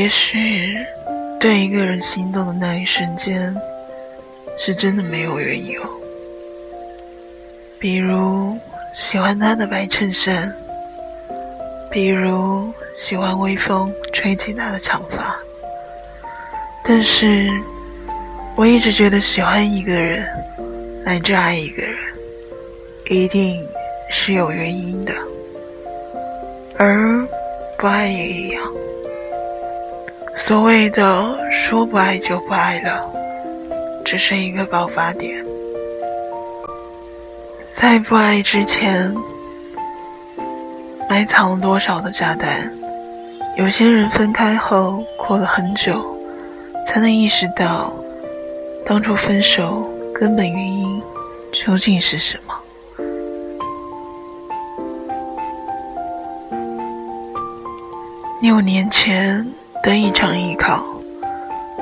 也许对一个人心动的那一瞬间，是真的没有缘由。比如喜欢他的白衬衫，比如喜欢微风吹起他的长发。但是，我一直觉得喜欢一个人，乃至爱一个人，一定是有原因的，而不爱也一样。所谓的说不爱就不爱了，只是一个爆发点。在不爱之前，埋藏了多少的炸弹？有些人分开后，过了很久，才能意识到，当初分手根本原因究竟是什么。六年前的一场艺考，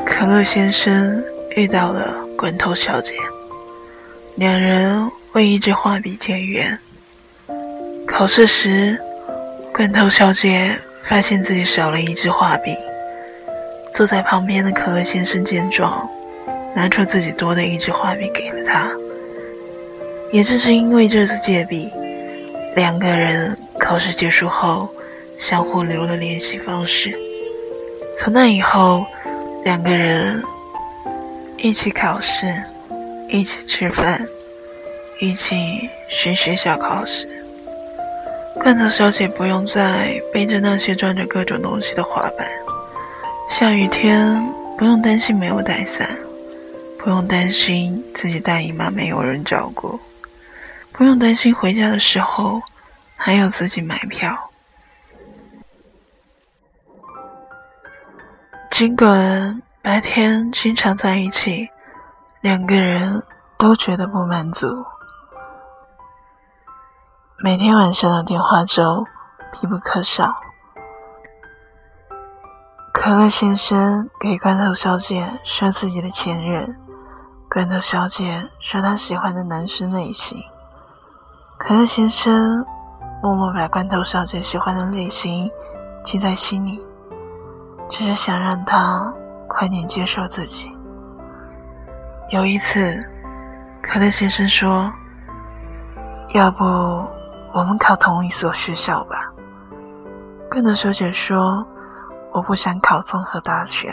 可乐先生遇到了罐头小姐，两人。为一支画笔结缘。考试时，罐头小姐发现自己少了一支画笔。坐在旁边的可乐先生见状，拿出自己多的一支画笔给了他。也正是因为这次借笔，两个人考试结束后相互留了联系方式。从那以后，两个人一起考试，一起吃饭。一起学学校考试，罐头小姐不用再背着那些装着各种东西的滑板，下雨天不用担心没有带伞，不用担心自己大姨妈没有人照顾，不用担心回家的时候还要自己买票。尽管白天经常在一起，两个人都觉得不满足。每天晚上的电话粥必不可少。可乐先生给罐头小姐说自己的前任，罐头小姐说她喜欢的男生类型。可乐先生默默把罐头小姐喜欢的类型记在心里，只是想让他快点接受自己。有一次，可乐先生说：“要不……”我们考同一所学校吧。罐头小姐说：“我不想考综合大学。”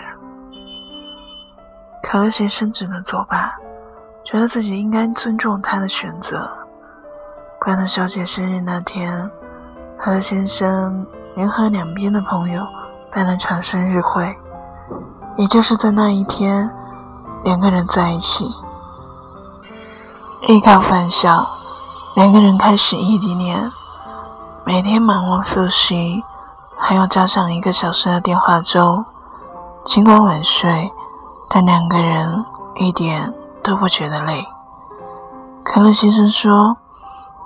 可乐先生只能作罢，觉得自己应该尊重他的选择。罐头小姐生日那天，可乐先生联合两边的朋友才能产生日会，也就是在那一天，两个人在一起。艺考返校。两个人开始异地恋，每天忙完复习，还要加上一个小时的电话粥。尽管晚睡，但两个人一点都不觉得累。可乐先生说：“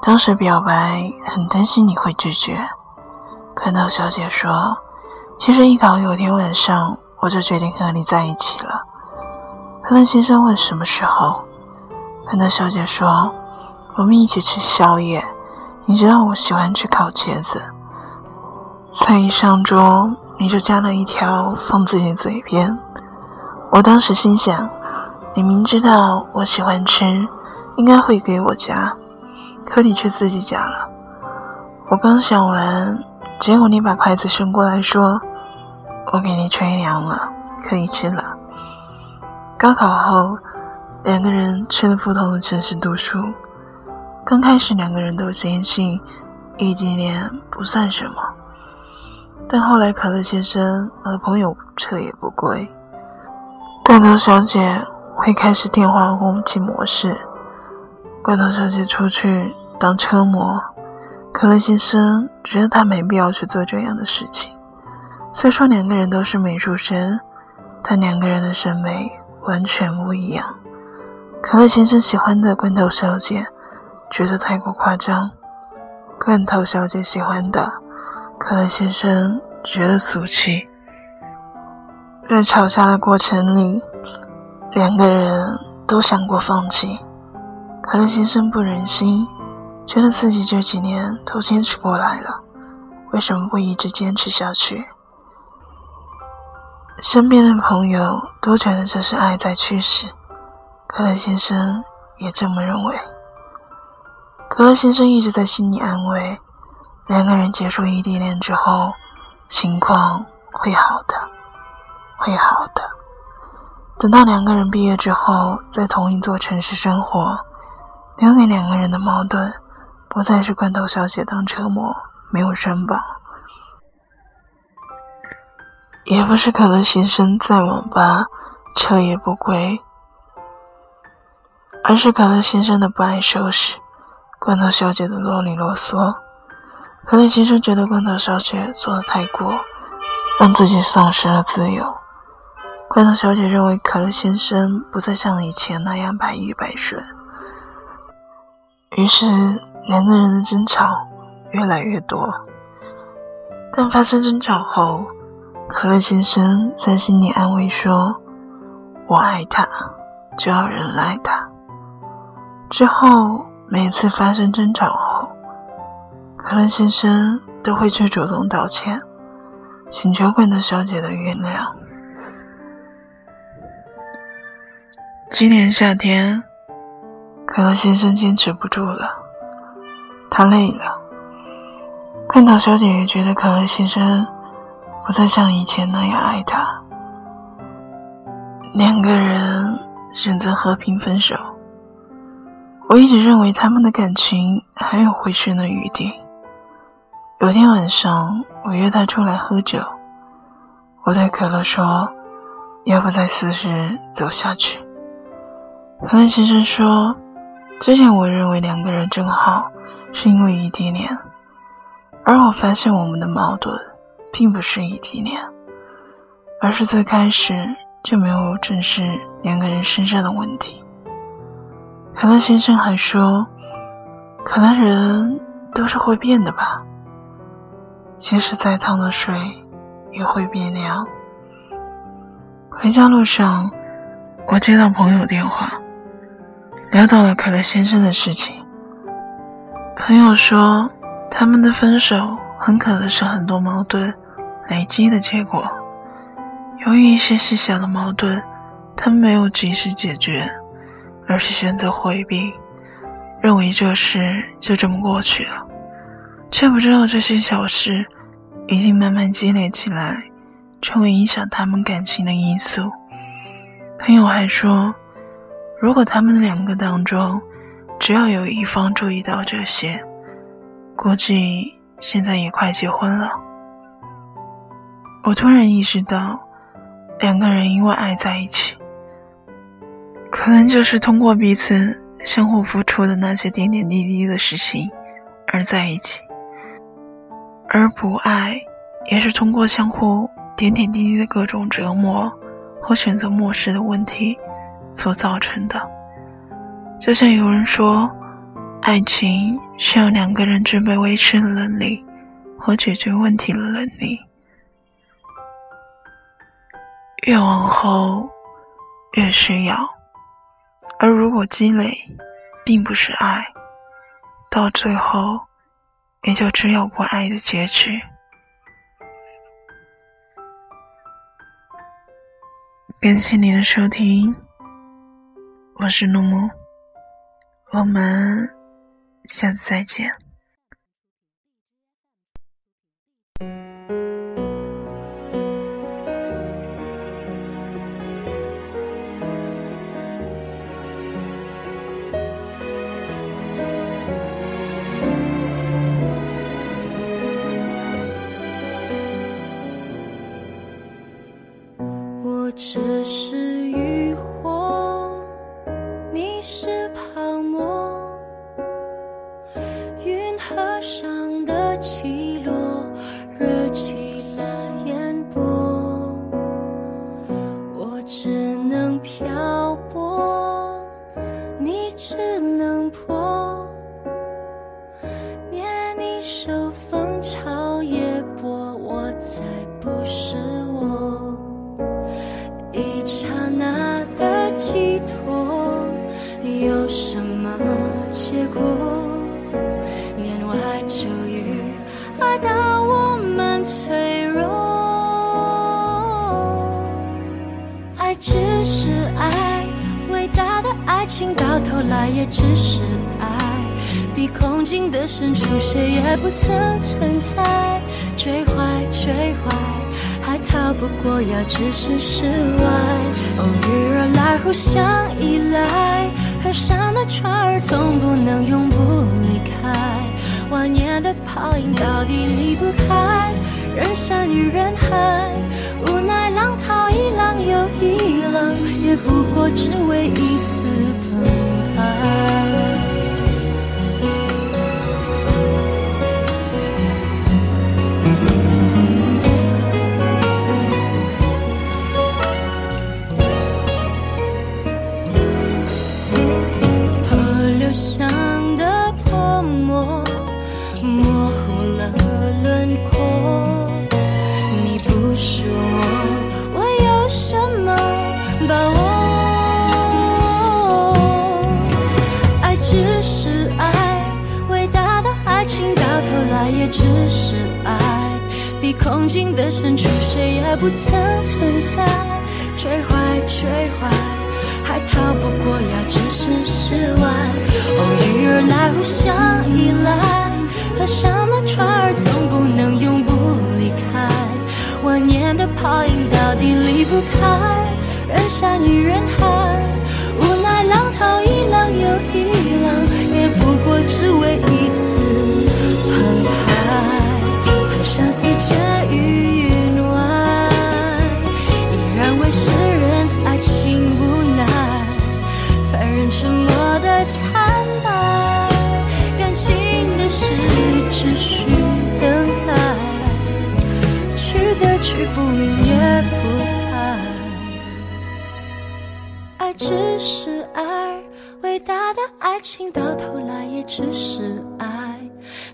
当时表白很担心你会拒绝。”可乐小姐说：“其实一考有天晚上，我就决定和你在一起了。”可乐先生问：“什么时候？”可乐小姐说。我们一起吃宵夜，你知道我喜欢吃烤茄子。菜一上桌，你就夹了一条放自己嘴边。我当时心想，你明知道我喜欢吃，应该会给我夹，可你却自己夹了。我刚想完，结果你把筷子伸过来说：“我给你吹凉了，可以吃了。”高考后，两个人去了不同的城市读书。刚开始两个人都坚信异地恋不算什么，但后来可乐先生和朋友彻夜不归，罐头小姐会开始电话轰击模式，罐头小姐出去当车模，可乐先生觉得他没必要去做这样的事情。虽说两个人都是美术生，但两个人的审美完全不一样。可乐先生喜欢的罐头小姐。觉得太过夸张，罐头小姐喜欢的，可乐先生觉得俗气。在吵架的过程里，两个人都想过放弃。可乐先生不忍心，觉得自己这几年都坚持过来了，为什么不一直坚持下去？身边的朋友都觉得这是爱在驱使，可乐先生也这么认为。可乐先生一直在心里安慰，两个人结束异地恋之后，情况会好的，会好的。等到两个人毕业之后，在同一座城市生活，留给两个人的矛盾，不再是罐头小姐当车模没有身保，也不是可乐先生在网吧彻夜不归，而是可乐先生的不爱收拾。罐头小姐的啰里啰嗦，可乐先生觉得罐头小姐做的太过，让自己丧失了自由。罐头小姐认为可乐先生不再像以前那样百依百顺，于是两个人的争吵越来越多。但发生争吵后，可乐先生在心里安慰说：“我爱他，就要忍耐他。”之后。每次发生争吵后，可乐先生都会去主动道歉，请求罐头小姐的原谅。今年夏天，可乐先生坚持不住了，他累了。看到小姐也觉得可乐先生不再像以前那样爱她，两个人选择和平分手。我一直认为他们的感情还有回旋的余地。有天晚上，我约他出来喝酒，我对可乐说：“要不再试试走下去？”可乐先生说：“之前我认为两个人正好是因为异地恋，而我发现我们的矛盾并不是异地恋，而是最开始就没有正视两个人身上的问题。”可乐先生还说：“可能人都是会变的吧，即使再烫的水也会变凉。”回家路上，我接到朋友电话，聊到了可乐先生的事情。朋友说，他们的分手很可能是很多矛盾累积的结果。由于一些细小的矛盾，他们没有及时解决。而是选择回避，认为这事就这么过去了，却不知道这些小事已经慢慢积累起来，成为影响他们感情的因素。朋友还说，如果他们两个当中只要有一方注意到这些，估计现在也快结婚了。我突然意识到，两个人因为爱在一起。可能就是通过彼此相互付出的那些点点滴滴的事情而在一起，而不爱也是通过相互点点滴滴的各种折磨和选择漠视的问题所造成的。就像有人说，爱情需要两个人具备维持的能力和解决问题的能力，越往后越需要。而如果积累并不是爱，到最后也就只有不爱的结局。感谢您的收听，我是诺木，我们下次再见。只是情到头来也只是爱，比空境的深处谁也不曾存在。追坏追坏，还逃不过要置身事外。偶遇而来，互相依赖，河上的船儿总不能永不离开。万年的泡影到底离不开人山与人海，无奈，也不过只为一次澎湃。只是爱，比空境的深处谁也不曾存在。追坏追坏。还逃不过要置身事外，偶遇而来，互相依赖。河上的船儿总不能永不离开，万年的泡影到底离不开人山与人海。无奈浪淘一浪又一浪，也不过只为一上丝结于云外，依然为世人爱情无奈。凡人沉默的惨白，感情的事只需等待，去的去不明也不白。爱只是爱，伟大的爱情到头来也只是爱，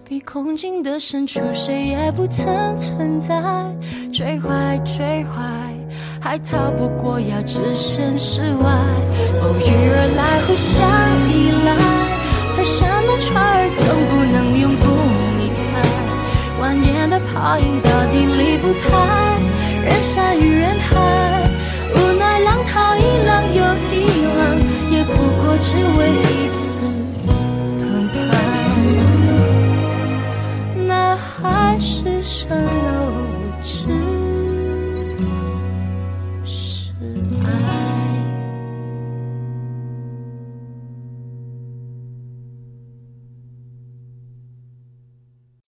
比空境的深处谁也不曾存在。追坏追坏。还逃不过要置身事外，偶遇而来，互相依赖。河上的船儿总不能永不离开，蜿蜒的泡影到底离不开人山与人海。